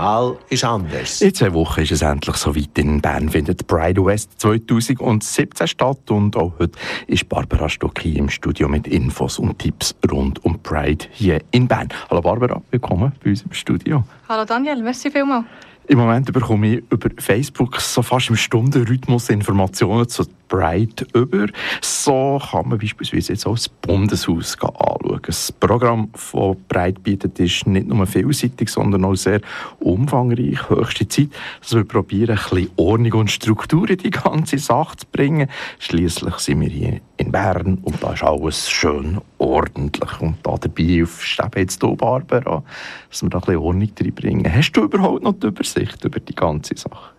Mal ist anders. In zwei Wochen ist es endlich soweit. In Bern findet Pride West 2017 statt und auch heute ist Barbara Stock hier im Studio mit Infos und Tipps rund um Pride hier in Bern. Hallo Barbara, willkommen bei uns im Studio. Hallo Daniel, merci vielmals. Im Moment bekomme ich über Facebook so fast im Stundenrhythmus Informationen zu Pride über. So kann man beispielsweise jetzt auch das Bundeshaus anschauen. Das Programm von Pride bietet ist nicht nur vielseitig, sondern auch sehr umfangreich. Höchste Zeit, dass wir probieren, ein bisschen Ordnung und Struktur in die ganze Sache zu bringen. Schließlich sind wir hier in Bern und da ist alles schön ordentlich. Und da dabei hilfst jetzt du, Barbara, dass wir da ein bisschen Ordnung reinbringen. Hast du überhaupt noch die Übersicht über die ganze Sache?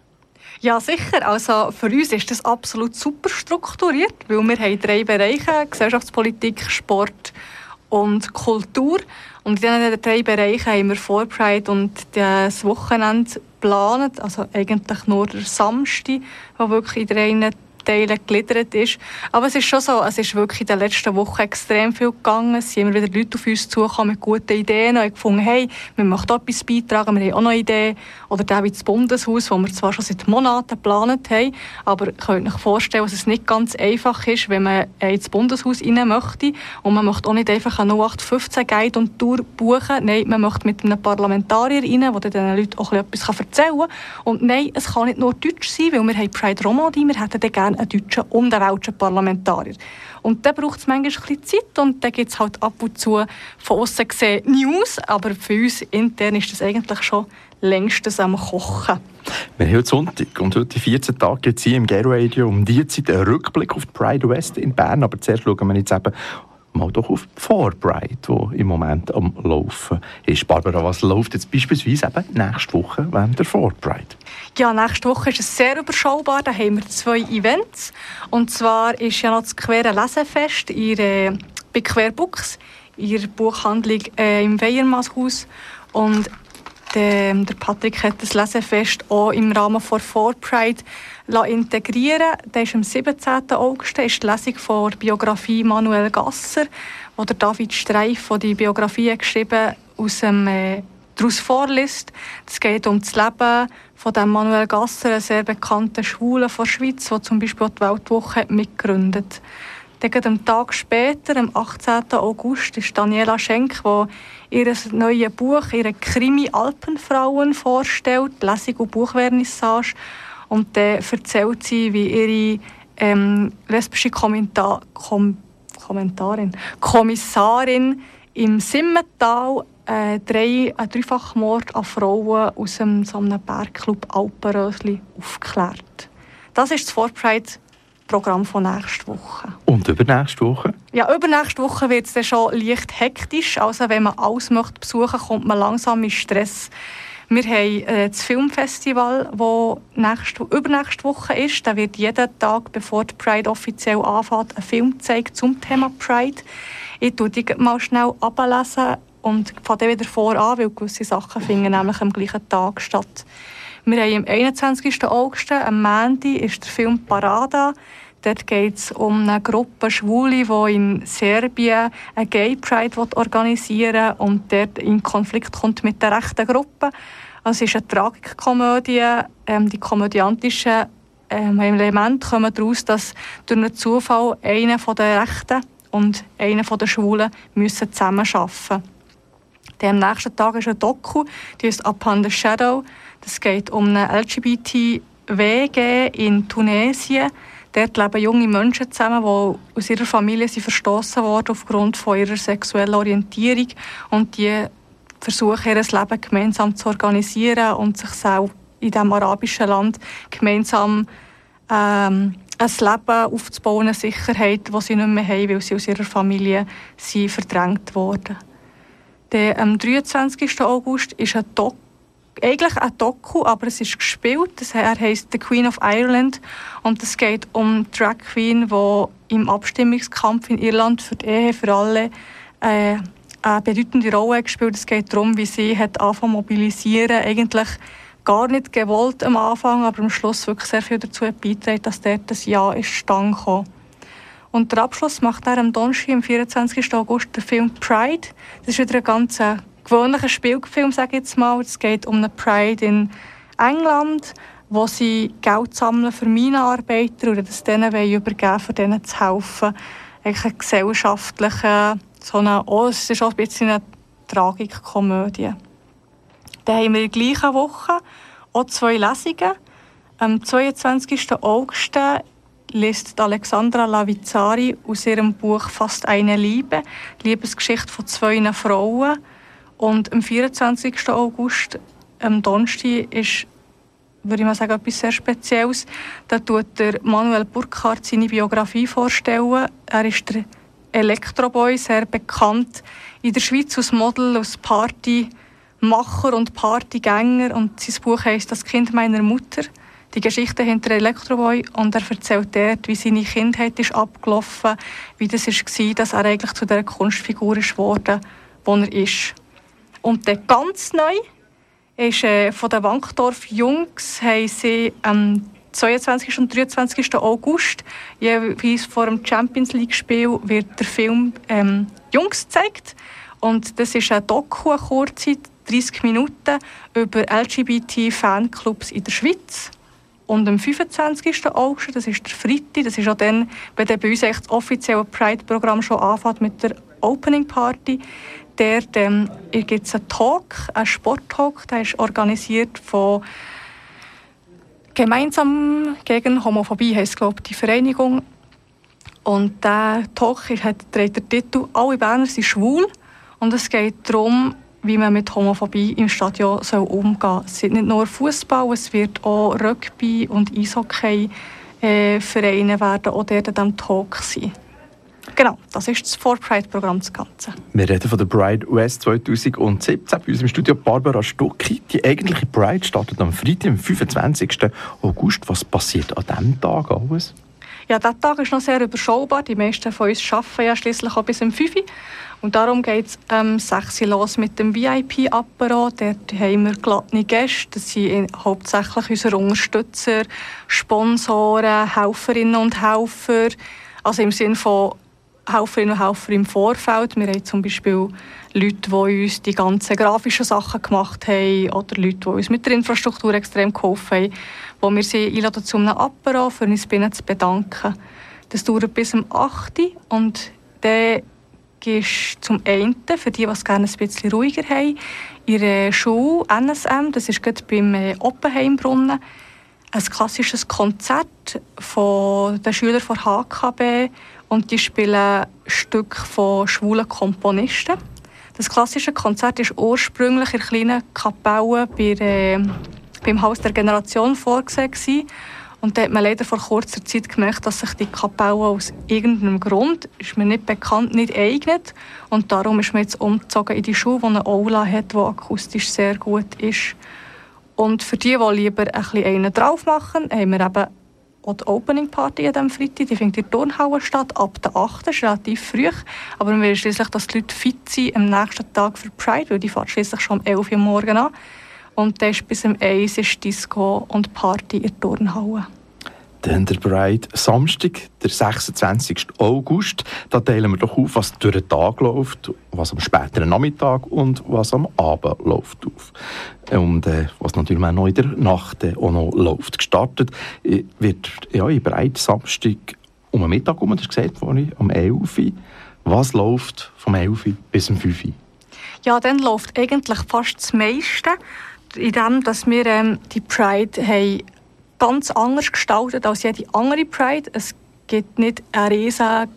Ja, sicher. Also für uns ist das absolut super strukturiert, weil wir haben drei Bereiche, Gesellschaftspolitik, Sport und Kultur. Und in diesen drei Bereichen haben wir vor Pride und das Wochenende geplant, also eigentlich nur der Samstag, wo wirklich in drei Teilen gegliedert ist. Aber es ist schon so, es ist wirklich in den letzten Wochen extrem viel gegangen. Es sind immer wieder Leute auf uns zugekommen mit guten Ideen und haben gefunden, hey, wir möchten etwas beitragen, wir haben auch noch Ideen. Oder der wie das Bundeshaus, wo wir zwar schon seit Monaten geplant haben, aber ihr könnt euch vorstellen, dass es nicht ganz einfach ist, wenn man ins Bundeshaus rein möchte. Und man möchte auch nicht einfach eine 0815 Guide und Tour buchen. Nein, man möchte mit einem Parlamentarier rein, der den Leuten auch etwas erzählen kann. Und nein, es kann nicht nur Deutsch sein, weil wir haben Pride Romandie, wir hätten gerne gerne einen deutschen und einen welschen Parlamentarier. Und dann braucht es manchmal ein bisschen Zeit und dann gibt es halt ab und zu von außen gesehen News, aber für uns intern ist das eigentlich schon längstens am Kochen. Wir haben heute Sonntag und heute 14 Tage es hier im Gay Radio um die Zeit einen Rückblick auf die Pride West in Bern, aber zuerst schauen wir jetzt eben mal doch auf Vorbride, die im Moment am Laufen ist. Barbara, was läuft jetzt beispielsweise eben nächste Woche während der Vorbride? Ja, nächste Woche ist es sehr überschaubar. Da haben wir zwei Events. Und zwar ist ja noch das Quere Lesefest in, äh, bei Querbooks, in der Buchhandlung äh, im Weiermaßhaus. Und der, der Patrick hat das Lesefest auch im Rahmen von Vorpride integrieren Der ist am 17. August ist die Lesung der Biografie Manuel Gasser, wo der David Streif von die Biografie geschrieben aus dem äh, daraus vorliest. Es geht um das Leben von dem Manuel Gasser, einem sehr bekannten Schwulen von der Schweiz, der zum Beispiel die Weltwoche mitgegründet hat. Am Tag später, am 18. August, ist Daniela Schenk, die ihr neues Buch, ihre Krimi Alpenfrauen vorstellt, Lesung und Buchvernissage. Und dann erzählt sie, wie ihre ähm, lesbische Kommentar Kom Kommentarin, Kommissarin im Simmental äh, drei, einen Dreifachmord an Frauen aus einem, so einem Bergclub Alpenrösli aufgeklärt. Das ist das Vorpride-Programm von nächster Woche. Und übernächste Woche? Ja, übernächste Woche wird es dann schon leicht hektisch. Also wenn man alles möchte besuchen möchte, kommt man langsam in Stress. Wir haben äh, das Filmfestival, das nächste, übernächste Woche ist. Da wird jeden Tag, bevor die Pride offiziell anfängt, ein Film gezeigt zum Thema Pride. Ich lese die mal schnell ablesen und fange dann wieder voran, weil gewisse Sachen finden nämlich am gleichen Tag statt. Wir haben am 21. August, am Mandy, ist der Film Parada. Dort geht es um eine Gruppe Schwule, die in Serbien eine Gay Pride organisieren will und dort in Konflikt kommt mit der rechten Gruppe. Also es ist eine Tragikkomödie. Ähm, die komödiantischen ähm, Elemente kommen daraus, dass durch einen Zufall einer der Rechten und einer der Schwulen müssen zusammenarbeiten müssen. Am nächsten Tag ist ein Doku, die ist Upon the Shadow. Das geht um eine LGBT-WG in Tunesien. Dort leben junge Menschen zusammen, die aus ihrer Familie sind verstoßen wurden aufgrund von ihrer sexuellen Orientierung und die versuchen, ihr Leben gemeinsam zu organisieren und sich auch in diesem arabischen Land gemeinsam ähm, ein Leben aufzubauen, eine Sicherheit, die sie nicht mehr haben, weil sie aus ihrer Familie sind verdrängt wurden. Am 23. August ist ein Doku eigentlich ein Doku, aber es ist gespielt. Er heißt The Queen of Ireland und es geht um Drag Queen, die im Abstimmungskampf in Irland für die Ehe für alle äh, eine bedeutende Rolle gespielt. Es geht darum, wie sie hat angefangen mobilisieren, eigentlich gar nicht gewollt am Anfang, aber am Schluss wirklich sehr viel dazu beitragen, dass dort das Ja ist stand kam. Und der Abschluss macht er am Donnerstag, am 24. August, der Film Pride. Das ist wieder ein ganz gewöhnlicher Spielfilm, sage ich jetzt mal. Es geht um eine Pride in England, wo sie Geld sammeln für Minenarbeiter und das denen übergeben für denen zu helfen. Eigentlich eine gesellschaftliche, so eine, oh, es ist auch ein bisschen eine Tragikkomödie. Dann haben wir in der gleichen Woche auch zwei Lesungen. Am 22. August liest Alexandra Lavizari aus ihrem Buch «Fast eine Liebe», Liebesgeschichte von zwei Frauen. Und am 24. August, am Donnerstag, ist, würde ich mal sagen, etwas sehr Spezielles. Da tut der Manuel Burkhardt seine Biografie vorstellen. Er ist der Elektroboy, sehr bekannt in der Schweiz als Model, als Partymacher und Partygänger. Und sein Buch heißt «Das Kind meiner Mutter» die Geschichte hinter Elektroboy und er erzählt dort, wie seine Kindheit ist abgelaufen, wie das war, dass er eigentlich zu der Kunstfigur ist geworden, wo er ist. Und dann ganz neu ist äh, von den Wankdorf Jungs haben sie am 22. und 23. August jeweils vor dem Champions League Spiel wird der Film ähm, Jungs gezeigt und das ist eine Doku, eine kurze 30 Minuten über LGBT-Fanclubs in der Schweiz. Und am 25. August, das ist der Freitag, das ist auch dann, wenn dann bei uns das offizielle Pride-Programm schon anfängt mit der Opening Party, der ähm, gibt es einen Talk, einen Sporttalk, der ist organisiert von Gemeinsam gegen Homophobie, heisst glaube die Vereinigung. Und der Talk hat, trägt den Titel «Alle Berner sind schwul». Und es geht darum, wie man mit Homophobie im Stadion soll umgehen soll. Es sind nicht nur Fußball, es wird auch Rugby und Eishockey äh, Vereine werden auch dort an diesem Talk sein. Genau, das ist das For Pride-Programm das Ganze. Wir reden von der Pride US 2017 bei uns im Studio Barbara Stucki. Die eigentliche Pride startet am Freitag, am 25. August. Was passiert an diesem Tag alles? Ja, dieser Tag ist noch sehr überschaubar. Die meisten von uns arbeiten ja schließlich auch bis um 5 Uhr. Und darum geht es ähm, 6 Uhr los mit dem VIP-Apparat. Dort haben wir glatte Gäste. Das sind hauptsächlich unsere Unterstützer, Sponsoren, Helferinnen und Helfer. Also im Sinne von Helferinnen und Helfer im Vorfeld. Wir haben zum Beispiel Leute, die uns die ganzen grafischen Sachen gemacht haben oder Leute, die uns mit der Infrastruktur extrem geholfen haben, wo wir sie einladen zu einem Apparat, für uns zu bedanken. Das dauert bis zum 8. und dann ist zum einen, für die, die es gerne ein bisschen ruhiger haben, ihre Schule NSM, das ist gerade beim äh, Oppenheimbrunnen, ein klassisches Konzert von den Schülern von HKB und die spielen ein Stück von schwulen Komponisten. Das klassische Konzert ist ursprünglich in kleinen Kapelle bei, äh, beim Haus der Generation vorgesehen und da hat man leider vor kurzer Zeit gemerkt, dass sich die Kapelle aus irgendeinem Grund, ist mir nicht bekannt, nicht eignet. Und darum ist man jetzt umgezogen in die Schule, die eine Aula hat, die akustisch sehr gut ist. Und für die, die lieber ein bisschen einen drauf machen, haben wir eben auch die Opening Party an diesem Freitag. Die findet in der Turnhalle statt, ab der 8. Das ist relativ früh. Aber wir wollen schließlich, dass die Leute fit sind am nächsten Tag für Pride, weil die fährt schließlich schon um 11 Uhr morgens an. Und dann ist bis um 1 ist Disco und Party in der Turnhalle. Dann der Bride Samstag, der 26. August. Da teilen wir doch auf, was durch den Tag läuft, was am späteren Nachmittag und was am Abend läuft auf. Und äh, was natürlich auch noch in der Nacht äh, auch noch läuft. Gestartet äh, wird ja, in Bride Samstag um den Mittag, um das gesagt vorhin, um 11 Uhr. Was läuft vom 11 Uhr bis um 5 Uhr? Ja, dann läuft eigentlich fast das meiste in dem, dass wir ähm, die Pride haben ganz anders gestaltet als jede andere Pride. Es gibt nicht einen riesen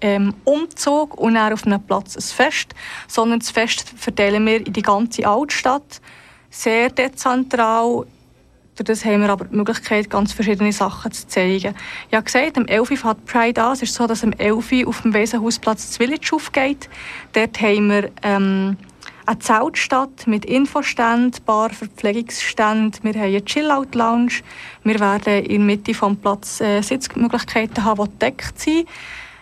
ähm, Umzug und dann auf einem Platz ein Fest, sondern das Fest verteilen wir in die ganze Altstadt. Sehr dezentral. Dadurch haben wir aber die Möglichkeit, ganz verschiedene Sachen zu zeigen. Ich habe gesagt, am 11. fängt Pride an. Es ist so, dass am 11. auf dem Wesenhausplatz das Village aufgeht. Dort haben wir ähm, eine Zeltstadt mit Infoständen, Bar, Verpflegungsständen. Wir haben eine Chill-Out-Lounge. Wir werden in der Mitte des Platz äh, Sitzmöglichkeiten haben, die gedeckt sind.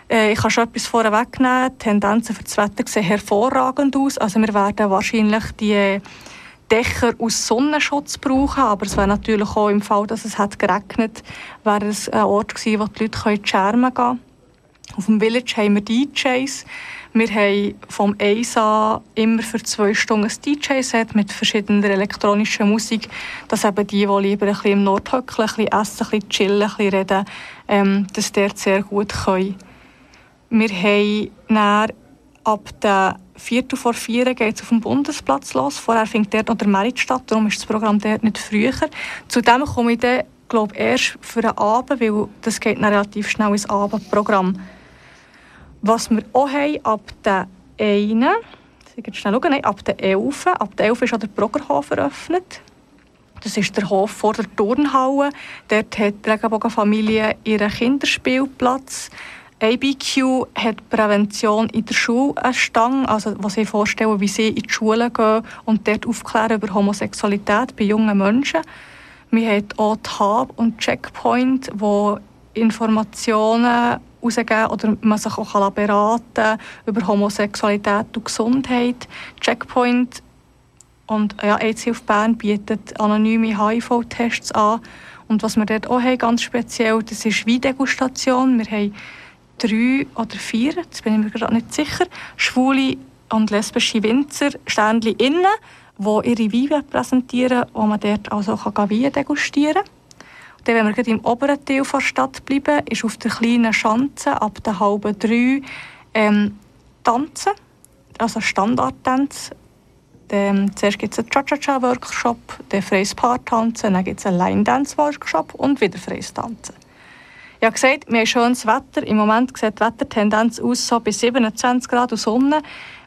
Äh, ich kann schon etwas vorwegnehmen. Die Tendenzen für das Wetter sehen hervorragend aus. Also wir werden wahrscheinlich die Dächer aus Sonnenschutz brauchen, aber es wäre natürlich auch im Fall, dass es hat geregnet, wäre es ein Ort gewesen, wo die Leute in die Schermen gehen können. Auf dem Village haben wir DJs. Wir haben vom EISA immer für zwei Stunden ein DJ-Set mit verschiedener elektronischer Musik, dass eben die, die lieber ein bisschen im Nord hockeln, ein bisschen essen, ein bisschen chillen, ein bisschen reden, ähm, das dort sehr gut können. Wir haben dann ab der Viertel vor vier geht es auf dem Bundesplatz los. Vorher findet dort noch der Merit statt, darum ist das Programm dort nicht früher. Zudem komme ich dann, glaube erst für den Abend, weil das geht dann relativ schnell ins Abendprogramm. Was wir auch haben, ab der 1. Ich schnell schauen, nein, ab der 11. Ab der 11 ist auch der Broggerhof eröffnet. Das ist der Hof vor der Turnhalle. Dort hat die Regenbogenfamilie ihren Kinderspielplatz. ABQ hat Prävention in der Schule eine also was ich vorstelle, wie sie in die Schule gehen und dort aufklären über Homosexualität bei jungen Menschen. Wir haben auch die Hub und Checkpoint, wo Informationen rausgeben oder man sich auch beraten über Homosexualität und Gesundheit. Checkpoint und ja, AIDS Hilfe Bern bietet anonyme HIV-Tests an. Und was wir dort auch haben, ganz speziell, das ist Weindegustation. Wir haben drei oder vier, jetzt bin ich mir gerade nicht sicher, schwule und lesbische Winzer, Sternchen innen, die ihre Weine präsentieren, wo man dort also Weine degustieren kann. Dann, wenn wir im oberen Teil der Stadt bleiben, ist auf der kleinen Schanze ab der halben drei ähm, Tanzen, also Standardtanz. Dann, zuerst gibt es einen Cha-Cha-Cha-Workshop, dann freies Paartanzen, dann gibt es einen Line-Dance-Workshop und wieder freies Tanzen. Ich habe gesagt, wir haben schönes Wetter. Im Moment sieht die Wettertendenz aus so bis 27 Grad und Sonne.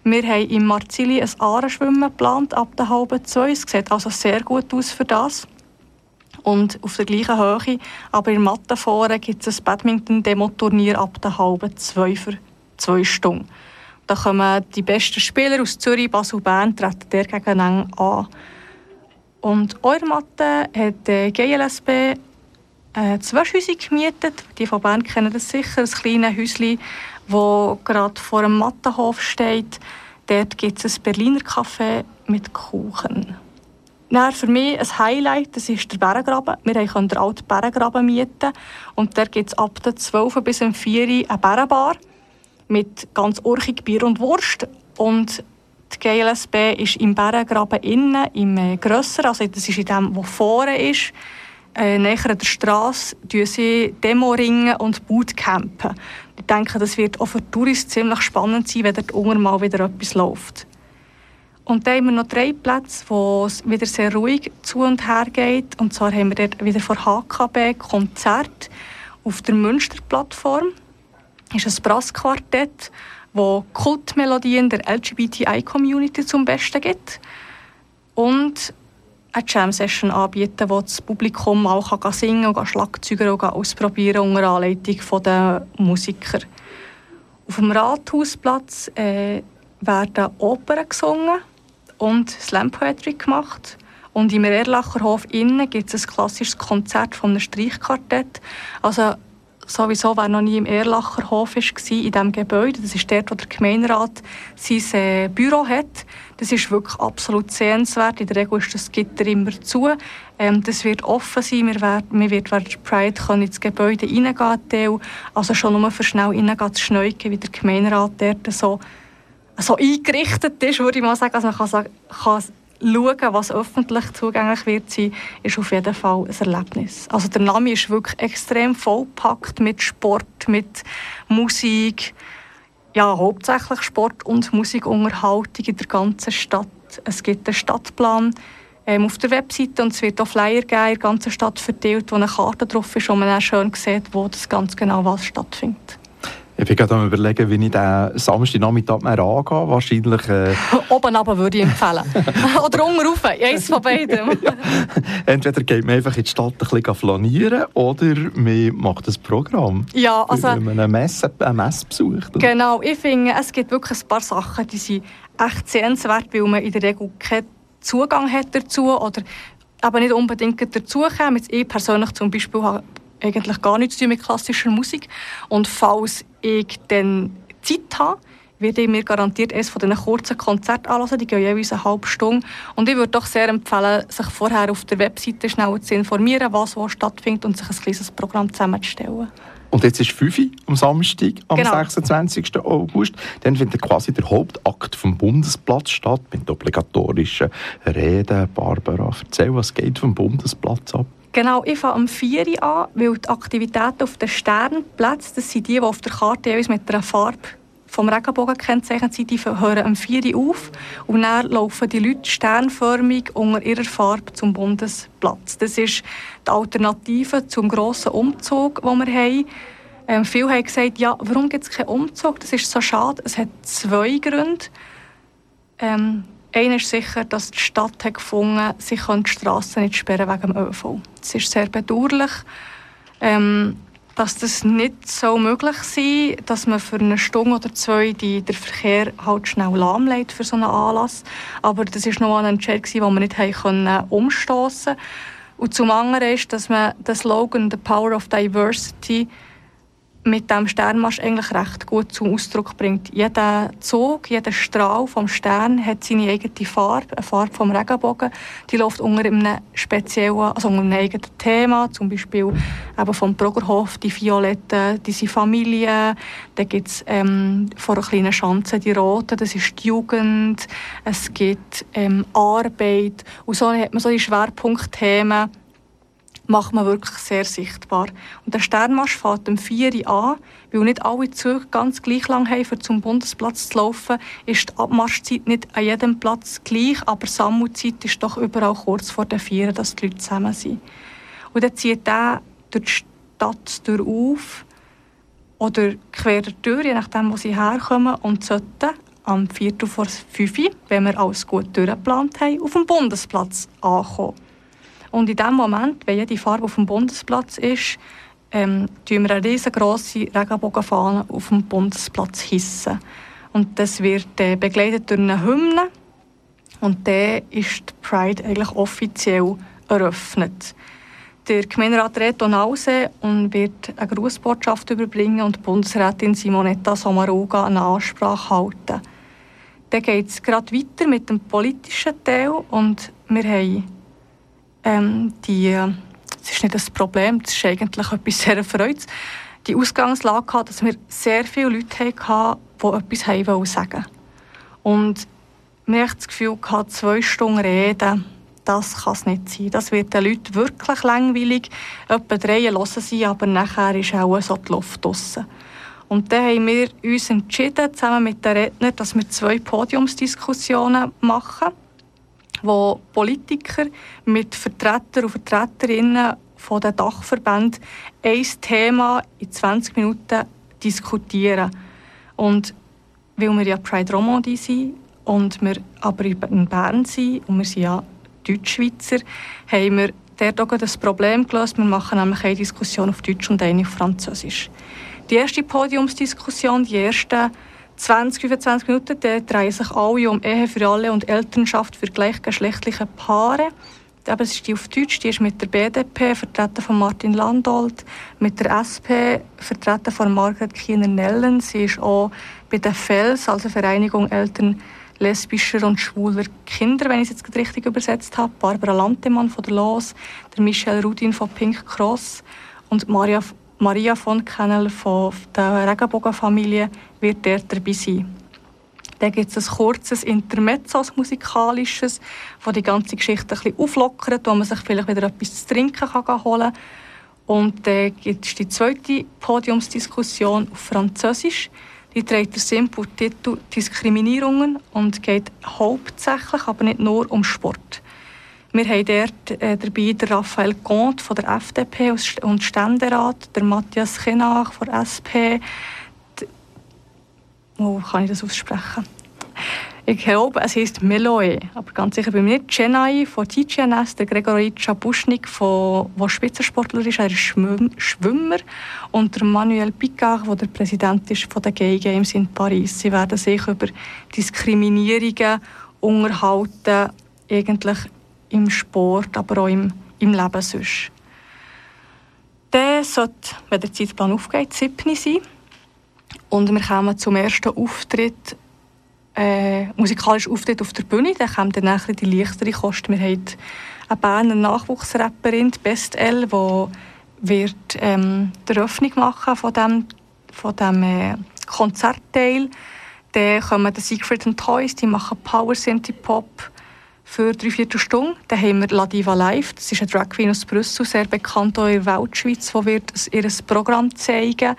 Wir haben im Marzili ein Ahrenschwimmen geplant ab der halben zwei. Es sieht also sehr gut aus für das. Und auf der gleichen Höhe, aber in Mathe vorne gibt es ein Badminton-Demo-Turnier ab der halben zwei für zwei Stunden. Da kommen die besten Spieler aus Zürich, Basel, Bern, treten der gegeneinander an. Und eure Mathe hat die GLSB äh, zwei Häuser gemietet. Die von Bern kennen das sicher. Ein kleines Häuschen, das gerade vor einem Mattenhof steht. Dort gibt es ein Berliner Café mit Kuchen. Dann für mich ein Highlight, das ist der Bärengraben. Wir können den alten Bärengraben mieten. Und dort gibt es ab der 12 bis 4 Uhr eine Bärenbar mit ganz urchig Bier und Wurst. Und die GLSB ist im Bärengraben innen, im äh, grösseren, also das ist in dem, was vorne ist äh, näher an der Straße sie Demo-Ringen und Bootcampen. Ich denke, das wird auch für Touristen ziemlich spannend sein, wenn dort unten mal wieder etwas läuft. Und dann haben wir noch drei Plätze, wo es wieder sehr ruhig zu und her geht. Und zwar haben wir dort wieder vor HKB Konzert auf der Münster-Plattform. Das ist ein Brassquartett, wo Kultmelodien der LGBTI-Community zum Besten gibt. Und eine Jam-Session anbieten, wo das Publikum auch kann singen und Schlagzeuger und ausprobieren unter Anleitung der Musiker. Auf dem Rathausplatz äh, werden Opern gesungen und Slam Poetry gemacht. Und im Erlacher Hof innen gibt es ein klassisches Konzert von einem Streichquartett. Also sowieso, wer noch nie im Erlacher Hof war, in diesem Gebäude, das ist dort, wo der Gemeinderat sein äh, Büro hat, das ist wirklich absolut sehenswert. In der Regel ist das Gitter immer zu. Ähm, das wird offen sein. Wir werden, wir während Pride können ins Gebäude reingehen. Also schon nur für schnell reingehen zu schneuken, wie der Gemeinderat dort so, so eingerichtet ist, würde ich mal sagen. Also man kann, sagen, kann schauen, was öffentlich zugänglich wird sein, ist auf jeden Fall ein Erlebnis. Also der Name ist wirklich extrem vollpackt mit Sport, mit Musik, ja, hauptsächlich Sport und Musikunterhaltung in der ganzen Stadt. Es gibt einen Stadtplan ähm, auf der Webseite und es wird auch Flyer geben in der ganzen Stadt verteilt, wo eine Karte drauf ist, wo man dann schön sieht, wo das ganz genau was stattfindet. Ich bin gerade am überlegen, wie ich den Samstagnachmittag mehr angehe. Wahrscheinlich... Äh... Oben runter würde ich empfehlen. Oder unten rauf, eins von beidem. ja. Entweder geht man einfach in die Stadt ein bisschen flanieren oder man macht ein Programm. Ja, also... Wenn man eine Messe, eine Messe besucht. Genau, ich finde, es gibt wirklich ein paar Sachen, die sind echt sehenswert, weil man in der Regel keinen Zugang hat dazu oder aber nicht unbedingt dazukommen. Ich persönlich zum Beispiel habe eigentlich gar nichts zu tun mit klassischer Musik. Und falls ich dann Zeit habe, werde ich mir garantiert eines von diesen kurzen Konzerten anhören. Die gehen jeweils eine halbe Stunde. Und ich würde doch sehr empfehlen, sich vorher auf der Webseite schnell zu informieren, was wo stattfindet und sich ein kleines Programm zusammenzustellen. Und jetzt ist 5 Uhr am Samstag, am Genau. 26. August. Dann findet quasi der Hauptakt vom Bundesplatz statt, mit obligatorischen Reden. Barbara, erzähl, was geht vom Bundesplatz ab? Genau, ich fange am 4 Uhr an, weil die Aktivitäten auf den Sternplätzen, das sind die, die auf der Karte jeweils mit einer Farbe vom Regenbogen gekennzeichnet sind, die hören am 4 Uhr auf und dann laufen die Leute sternförmig unter ihrer Farbe zum Bundesplatz. Das ist die Alternative zum grossen Umzug, den wir haben. Ähm, viele haben gesagt, ja, warum gibt es keinen Umzug? Das ist so schade. Es hat zwei Gründe. Ähm, einer ist sicher, dass die Stadt hat gefunden sie können die Strassen nicht sperren wegen dem ÖV. Es ist sehr bedauerlich, ähm, dass das nicht so möglich sein dass man für eine Stunde oder zwei die, den Verkehr halt schnell lahmlegt für so einen Anlass. Aber das ist noch ein Entscheid, den wir nicht haben können umstoßen Und zum anderen ist, dass man den Slogan «The Power of Diversity» mit dem Sternmarsch eigentlich recht gut zum Ausdruck bringt. Jeder Zug, jeder Strahl vom Stern hat seine eigene Farbe, eine Farbe vom Regenbogen. Die läuft unter einem speziellen, also unter einem eigenen Thema, zum Beispiel eben vom Bruggerhof, die Violetten, diese Familie. Dann gibt es ähm, vor einer kleinen Schanze die Roten, das ist die Jugend. Es gibt ähm, Arbeit. Und so hat man so die Schwerpunktthemen macht man wirklich sehr sichtbar. Und der Sternmarsch fährt um 4 Uhr an, weil nicht alle Züge ganz gleich lang haben, um zum Bundesplatz zu laufen, ist die Abmarschzeit nicht an jedem Platz gleich, aber Sammelzeit ist doch überall kurz vor den 4, dass die Leute zusammen sind. Und dann zieht er durch die Stadt durch auf oder quer durch, je nachdem, wo sie herkommen und sollten am Viertel vor 5 Uhr, wenn wir alles gut durchgeplant haben, auf dem Bundesplatz ankommen. Und in dem Moment, wenn jede Farbe auf dem Bundesplatz ist, ähm, wir eine riesengroße Regenbogenfahne auf dem Bundesplatz hissen. Und das wird äh, begleitet durch eine Hymne. Und dann ist die Pride eigentlich offiziell eröffnet. Der Gemeinderat Reto Nause und wird eine Grußbotschaft überbringen und die Bundesrätin Simonetta Sommaruga eine Ansprache halten. Dann geht es gerade weiter mit dem politischen Teil und wir haben ähm, die, das ist nicht das Problem, das ist eigentlich etwas sehr Erfreuliches, die Ausgangslage gehabt, dass wir sehr viele Leute hatten, die etwas haben wollen sagen Und wir haben das Gefühl zwei Stunden reden, das kann es nicht sein. Das wird den Leuten wirklich langweilig. Etwa drei hören sie, aber nachher ist auch so die Luft draussen. Und dann haben wir uns entschieden, zusammen mit den Rednern, dass wir zwei Podiumsdiskussionen machen wo Politiker mit Vertretern und Vertreterinnen von den Dachverbänden ein Thema in 20 Minuten diskutieren. Und weil wir ja Pride Romandie sind und wir aber in Bern sind und wir sind ja Deutschschweizer, haben wir dort auch das Problem gelöst. Wir machen nämlich eine Diskussion auf Deutsch und eine auf Französisch. Die erste Podiumsdiskussion, die ersten 20, 25 Minuten drehen sich alle um Ehe für alle und Elternschaft für gleichgeschlechtliche Paare. Aber es ist die auf Deutsch, die ist mit der BDP, vertreten von Martin Landolt, mit der SP, vertreten von Margret Kiener-Nellen. Sie ist auch bei der FELS, also Vereinigung Eltern lesbischer und schwuler Kinder, wenn ich es jetzt richtig übersetzt habe. Barbara Lantemann von der LOS, der Michel Rudin von Pink Cross und Maria Maria von Kennel von der Regenbogenfamilie wird dort dabei sein. Dann gibt es ein kurzes Intermezzo, ein musikalisches, das die ganze Geschichte ein bisschen auflockert, wo man sich vielleicht wieder etwas zu trinken kann holen kann. Und dann gibt es die zweite Podiumsdiskussion auf Französisch. Die trägt den simplen Titel Diskriminierungen und geht hauptsächlich, aber nicht nur, um Sport. Wir haben dort äh, dabei den Raphael Comte von der FDP und Ständerat, der Matthias Chenach von der SP. Die, oh, kann ich das aussprechen? Ich glaube, es heisst Meloe, aber ganz sicher bin ich nicht. Chennai von TGNS, der Gregory Chabuschnik, der Spitzensportler ist, er ist Schwimmer. Und der Manuel Picard, der der Präsident ist von den Gay Games in Paris. Sie werden sich über Diskriminierungen unterhalten, eigentlich im Sport, aber auch im, im Leben sonst. Der sollte, wenn der Zeitplan aufgeht, 7 sein. Und wir kommen zum ersten Auftritt, äh, musikalischen Auftritt auf der Bühne. Dann kommen dann die leichtere Kosten. Wir haben eine Berner Nachwuchsrapperin, die Best L, die wird ähm, die Eröffnung machen von dem, von dem äh, Konzertteil. Dann kommen die Secret and Toys, die machen Power Synthie Pop für drei Viertelstunde. Dann haben wir La Diva Live, das ist eine Drag Queen aus Brüssel, sehr bekannt auch in der Weltschweiz, die wird ihr Programm zeigen.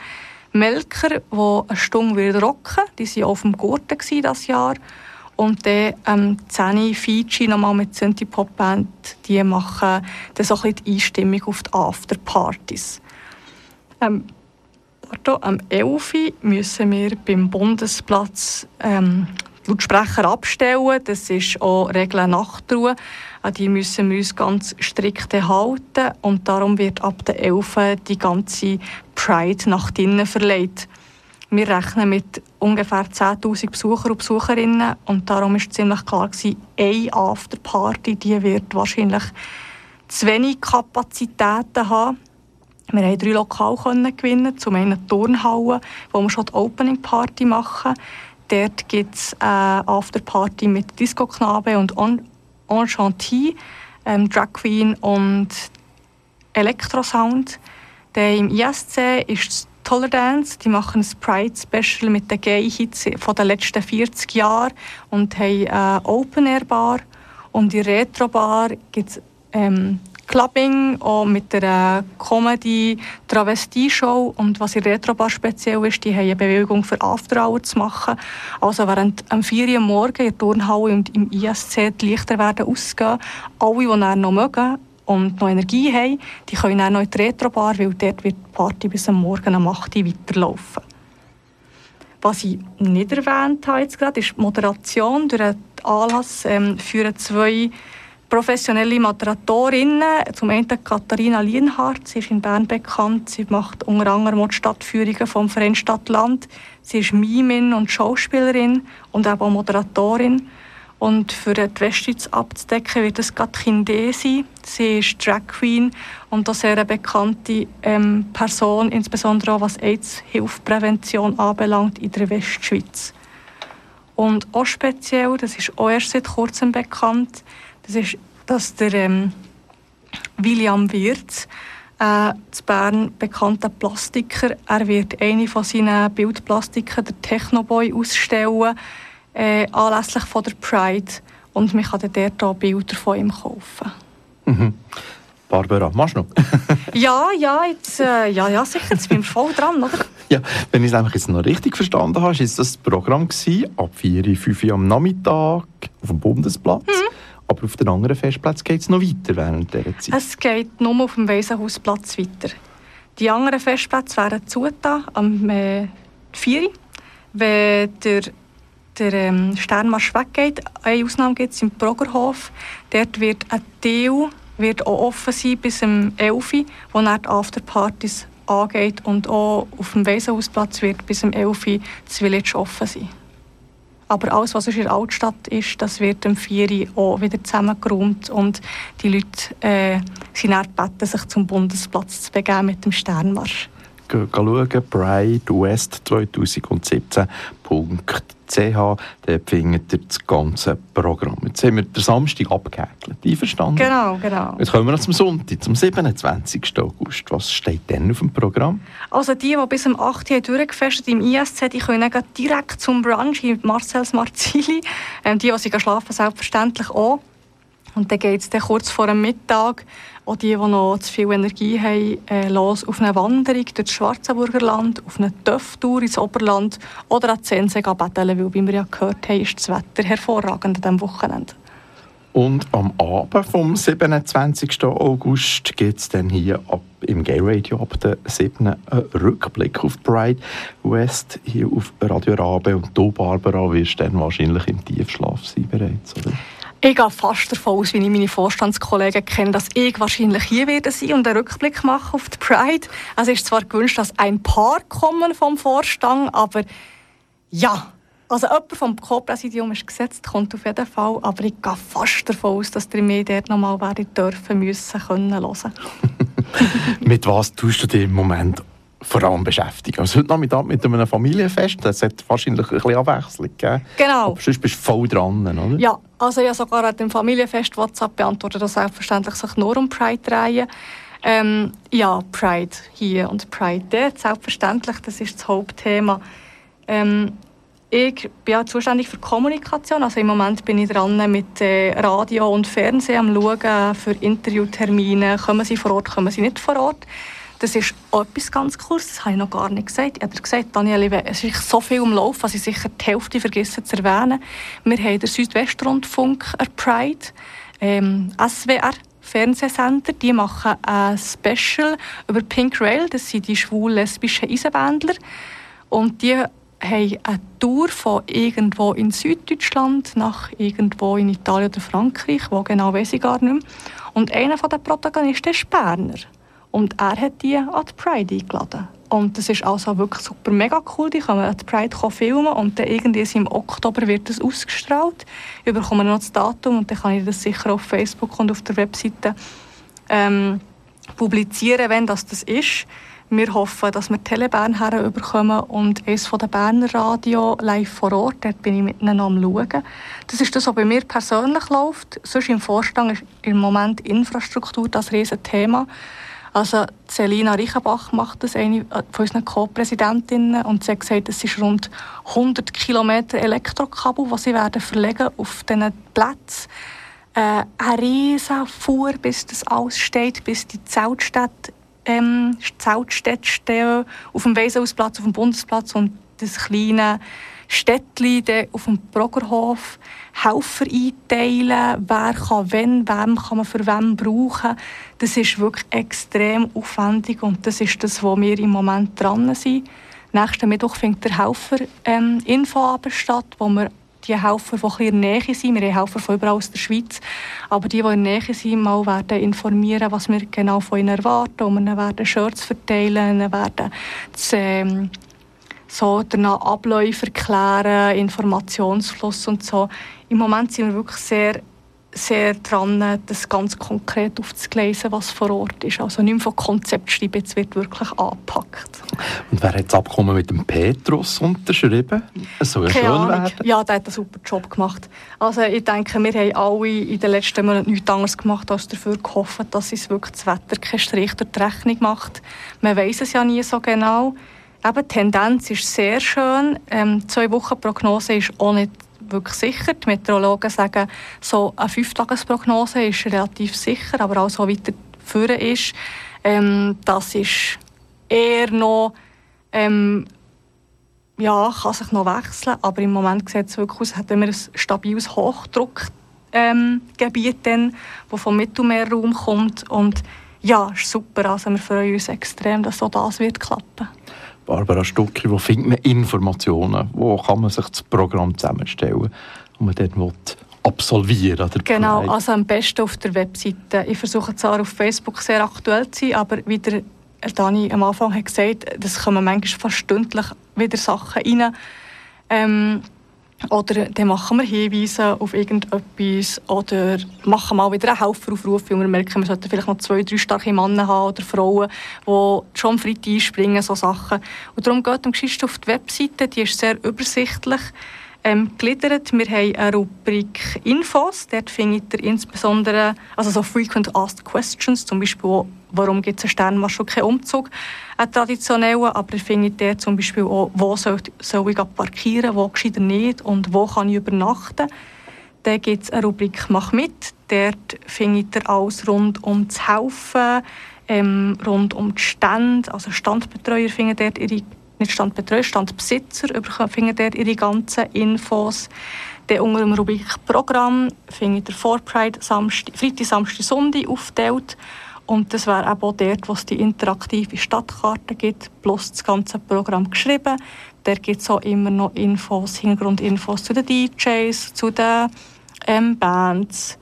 Melker, die eine Stunde wird rocken, die waren auf dem Gurten dieses Jahr. Und dann ähm, Zeni Fiji nochmal mit Synthie Pop Band, die machen dann so ein bisschen die Einstimmung auf die Afterpartys. Ähm, am 11. müssen wir beim Bundesplatz ähm, Lautsprecher abstellen. Das ist auch Regel Nachtruhe. An die müssen wir uns ganz strikt halten. Und darum wird ab der 11. die ganze Pride nach drinnen verlegt. Wir rechnen mit ungefähr 10.000 Besucher und Besucherinnen und darum ist ziemlich klar gewesen, eine Afterparty, die wird wahrscheinlich zu wenig Kapazitäten haben. Wir haben drei Lokale gewinnen, zum einen die Turnhalle, wo wir schon die Opening Party machen. Dort gibt es eine Afterparty mit Disco-Knabe und Enchanté, ähm, Drag Queen und Elektrosound. Dann Im ISC ist Toller Dance. Die machen ein Pride-Special mit den Gay-Hits von den letzten 40 Jahren und haben eine Open-Air-Bar. Und in Retro-Bar gibt es ähm, Clubbing, auch mit der Comedy-Travestie-Show. Und was in Retro-Bar speziell ist, die haben eine Bewegung für After-Hour zu machen. Also während am 4 Uhr morgen in der Turnhalle und im ISC die Lichter werden ausgehen. Alle, die dann noch mögen, und noch Energie haben, die können dann noch in die Retro-Bar, weil dort wird die Party bis am Morgen um 8 Uhr weiterlaufen. Was ich nicht erwähnt habe jetzt gerade, ist die Moderation. Durch den Anlass ähm, führen zwei professionelle Moderatorinnen. Zum einen Katharina Lienhardt, sie ist in Bern bekannt. Sie macht unter anderem die Stadtführungen vom Verein Stadtland. Sie ist Mimin und Schauspielerin und auch Moderatorin. Und für die Westschweiz abzudecken wird es Katrin D. sein. Sie ist Drag Queen und eine sehr bekannte ähm, Person, insbesondere auch was AIDS-Hilfprävention anbelangt in der Westschweiz. Und auch speziell, das ist auch erst seit kurzem bekannt, das ist, dass der ähm, William Wirz, äh, zu Bern bekannter Plastiker, er wird eine von seinen Bildplastiken, der Technoboy, ausstellen äh, anlässlich von der Pride. Und man kann dort auch Bilder von ihm kaufen. Mhm. Barbara, machst du noch? ja, ja, jetzt, äh, ja, ja, sicher, jetzt bin ich voll dran, oder? Ja, wenn ich es jetzt noch richtig verstanden habe, war das, das Programm gewesen, ab 4, 5 Uhr am Nachmittag auf dem Bundesplatz. Mhm. Aber auf den anderen Festplätzen geht es noch weiter während dieser Zeit? Es geht nur auf dem Waisenhausplatz weiter. Die anderen Festplätze wären zugetan am äh, 4 Uhr. Wenn der der ähm, Sternmarsch weggeht. Eine Ausnahme gibt es im Broggerhof. Dort wird ein Teil wird auch offen sein bis um 11 Uhr, wo dann die Afterpartys angeht. Und auch auf dem Waisenhausplatz wird bis um 11 Uhr das Village offen sein. Aber alles, was in der Altstadt ist, das wird 4 Uhr auch wieder zusammengeräumt und die Leute äh, sind gebeten, sich zum Bundesplatz zu begeben mit dem Sternmarsch. Schauen, Pride West 2017 ch. Dort findet ihr das ganze Programm. Jetzt haben wir den Samstag abgehäkelt. Einverstanden? Genau, genau. Jetzt kommen wir noch zum Sonntag, zum 27. August. Was steht denn auf dem Programm? Also die, die bis zum 8. Uhr durchgefestet im ISC, die können direkt zum Brunch in Marcel's Marzili. Ähm, die, die schlafen, selbstverständlich auch. Und dann geht es kurz vor dem Mittag, auch die, die noch zu viel Energie haben, äh, los auf eine Wanderung durch das Schwarzenburger Land, auf eine Töftour ins Oberland oder an die Sense betteln, weil, wie wir ja gehört haben, ist das Wetter hervorragend an diesem Wochenende. Und am Abend vom 27. August geht es dann hier ab im Gay Radio ab der 7. einen Rückblick auf Pride West hier auf Radio Rabe. Und du, Barbara, wirst dann wahrscheinlich im Tiefschlaf sein bereits, oder? Ich gehe fast davon aus, wie ich meine Vorstandskollegen kenne, dass ich wahrscheinlich hier werde sein und einen Rückblick machen auf die Pride. Also ist zwar gewünscht, dass ein paar kommen vom Vorstand, aber ja, also jemand vom Co-Präsidium ist gesetzt, kommt auf jeden Fall, aber ich gehe fast davon aus, dass ihr mir dort nochmal werden dürfen müssen, können hören. Mit was tust du dich im Moment vor allem beschäftigen. Also heute Nachmittag mit einem Familienfest, das hat wahrscheinlich ein bisschen Abwechslung gegeben. Genau. Aber sonst bist du voll dran, oder? Ja, also ja sogar an dem Familienfest WhatsApp beantwortet, dass selbstverständlich sich nur um Pride drehen. Ähm, ja, Pride hier und Pride dort, selbstverständlich, das ist das Hauptthema. Ähm, ich bin ja zuständig für Kommunikation. Also im Moment bin ich dran mit äh, Radio und Fernsehen am schauen für Interviewtermine. Kommen sie vor Ort, kommen sie nicht vor Ort. Das ist etwas ganz Cooles, das habe ich noch gar nicht gesagt. Ich habe gesagt, Daniel, es ist so viel im Lauf, dass ich sicher die Hälfte vergessen zu erwähnen. Wir haben den Südwestrundfunk Pride, ähm, SWR, Fernsehsender, die machen ein Special über Pink Rail, das sind die schwul-lesbischen Eisenbändler. Und die haben eine Tour von irgendwo in Süddeutschland nach irgendwo in Italien oder Frankreich, wo genau weiß ich gar nicht mehr. Und einer der Protagonisten ist Berner. Und er hat die an die Pride eingeladen. Und das ist also wirklich super, mega cool. Die können an die Pride filmen und dann irgendwie im Oktober wird das ausgestrahlt. Ich bekomme noch das Datum und dann kann ich das sicher auf Facebook und auf der Webseite ähm, publizieren, wenn das das ist. Wir hoffen, dass wir Telebern herüberkommen und eines von den Berner Radio live vor Ort. Dort bin ich mit ihnen am Schauen. Das ist das, was bei mir persönlich läuft. Sonst im Vorstand ist im Moment Infrastruktur das Riesenthema. Thema. Also Selina Reichenbach macht das, eine von unseren Co-Präsidentinnen, und sie hat gesagt, es ist rund 100 Kilometer Elektrokabel, die sie werden verlegen auf diesen Plätzen. Äh, eine riesige Fuhr, bis das alles steht, bis die Zeltstädte, ähm, Zeltstädte stehen, auf dem Waisenhausplatz, auf dem Bundesplatz und das kleine Städtli auf dem Broggerhof Helfer einteilen, wer kann wenn, wem kann man für wen brauchen. Das ist wirklich extrem aufwendig und das ist das, wo wir im Moment dran sind. Nächsten Mittwoch findet der Helfer ähm, statt, wo wir die Helfer, die in der Nähe sind, wir haben Helfer von überall aus der Schweiz, aber die, die in der Nähe sind, mal werden informieren, was wir genau von ihnen erwarten. Und wir werden Shirts verteilen, werden das, ähm, so danach Abläufe erklären, Informationsfluss und so. Im Moment sind wir wirklich sehr, sehr dran, das ganz konkret aufzugleisen, was vor Ort ist. Also nicht mehr von Konzept schreiben, jetzt wird wirklich angepackt. Und wer hat das Abkommen mit dem Petrus unterschrieben? Es soll ja schön Ahnung. werden. Ja, der hat einen super Job gemacht. Also ich denke, wir haben alle in den letzten Monaten nichts anderes gemacht, als dafür gehofft, dass es wirklich das Wetter keinen Strich durch die Rechnung macht. Man weiß es ja nie so genau. Eben, die Tendenz ist sehr schön. Ähm, zwei Wochen Prognose ist auch nicht wirklich sicher. Die Meteorologen sagen, so eine Fünftagesprognose ist relativ sicher, aber auch so weiter führen ist, ähm, das ist eher noch ähm, ja, kann sich noch wechseln, aber im Moment sieht es wirklich aus, als hätten wir ein stabiles Hochdruckgebiet, ähm, das vom Mittelmeerraum kommt und ja, ist super. Also wir freuen uns extrem, dass auch das wird klappen. Barbara Stucki, wo findet man Informationen? Wo kann man sich das Programm zusammenstellen, und man dort will absolvieren will? Genau, also am besten auf der Webseite. Ich versuche zwar auf Facebook sehr aktuell zu sein, aber wie der Dani am Anfang hat gesagt, das kommen manchmal fast stündlich wieder Sachen rein. Ähm, oder dann machen wir Hinweise auf irgendetwas oder machen mal wieder einen Helferaufruf, weil wir merken, wir sollten vielleicht noch zwei, drei starke Männer haben oder Frauen, die schon frei einspringen, so Sachen. Und darum geht die Geschichte auf die Webseite, die ist sehr übersichtlich ähm, gegliedert. Wir haben eine Rubrik Infos, dort findet ihr insbesondere also so Frequent Asked Questions, zum Beispiel warum gibt es einen Sternmarsch und keinen Umzug, einen traditionellen, aber ihr findet dort zum Beispiel auch, wo soll, soll ich parkieren, wo geschieht nicht und wo kann ich übernachten. Dann gibt es eine Rubrik «Mach mit», dort findet ihr alles rund um das Helfen, ähm, rund um die Stände, also Standbetreuer finden dort ihre nicht Standbetreuer, Standbesitzer finden dort ihre ganzen Infos. Dann unter dem Rubrik Programm findet ihr vor Pride Samstag, Freitag, Samstag, Sonntag aufgeteilt. Und das wäre auch dort, wo es die interaktive Stadtkarte gibt, plus das ganze Programm geschrieben. Da gibt es auch immer noch Infos, Hintergrundinfos zu den DJs, zu den ähm, Bands.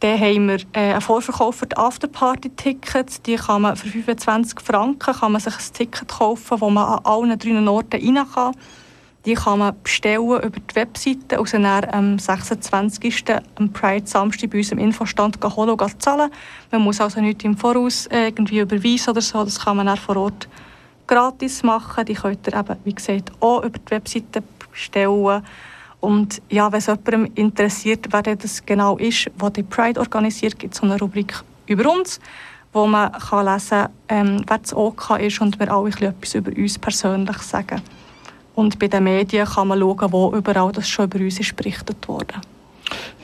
Dann haben wir äh, einen Vorverkauf für die Afterparty-Tickets. Die kann man für 25 Franken kann man sich ein Ticket kaufen, wo man an allen drei Orten rein kann. Die kann man bestellen über die Webseite und dann am 26. am Pride Samstag bei uns im Infostand holen und zahlen. Man muss also nicht im Voraus irgendwie überweisen oder so. Das kann man dann vor Ort gratis machen. Die könnt ihr eben, wie gesagt, auch über die Webseite bestellen. Und ja, wenn es jemandem interessiert, wer das genau ist, was die Pride organisiert, gibt es eine Rubrik über uns, wo man kann lesen kann, ähm, wer das OK ist und wir alle etwas über uns persönlich sagen. Und bei den Medien kann man schauen, wo überall das schon über uns ist berichtet wurde.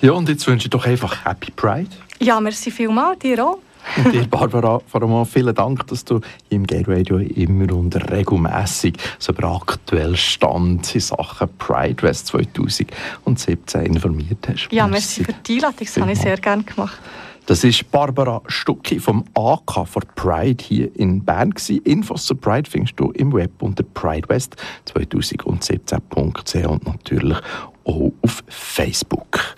Ja, und jetzt wünsche ich doch einfach Happy Pride. Ja, merci vielmals, dir auch. Und dir, Barbara, vor allem vielen Dank, dass du im Gay Radio immer und regelmässig so über aktuellen Stand in Sachen Pride West 2017 informiert hast. Ja, merci, merci für die Einladung, das habe ich sehr gerne gemacht. Das ist Barbara Stucki vom AK for Pride hier in Bern. Infos zu Pride findest du im Web unter pridewest2017.ch und natürlich auch auf Facebook.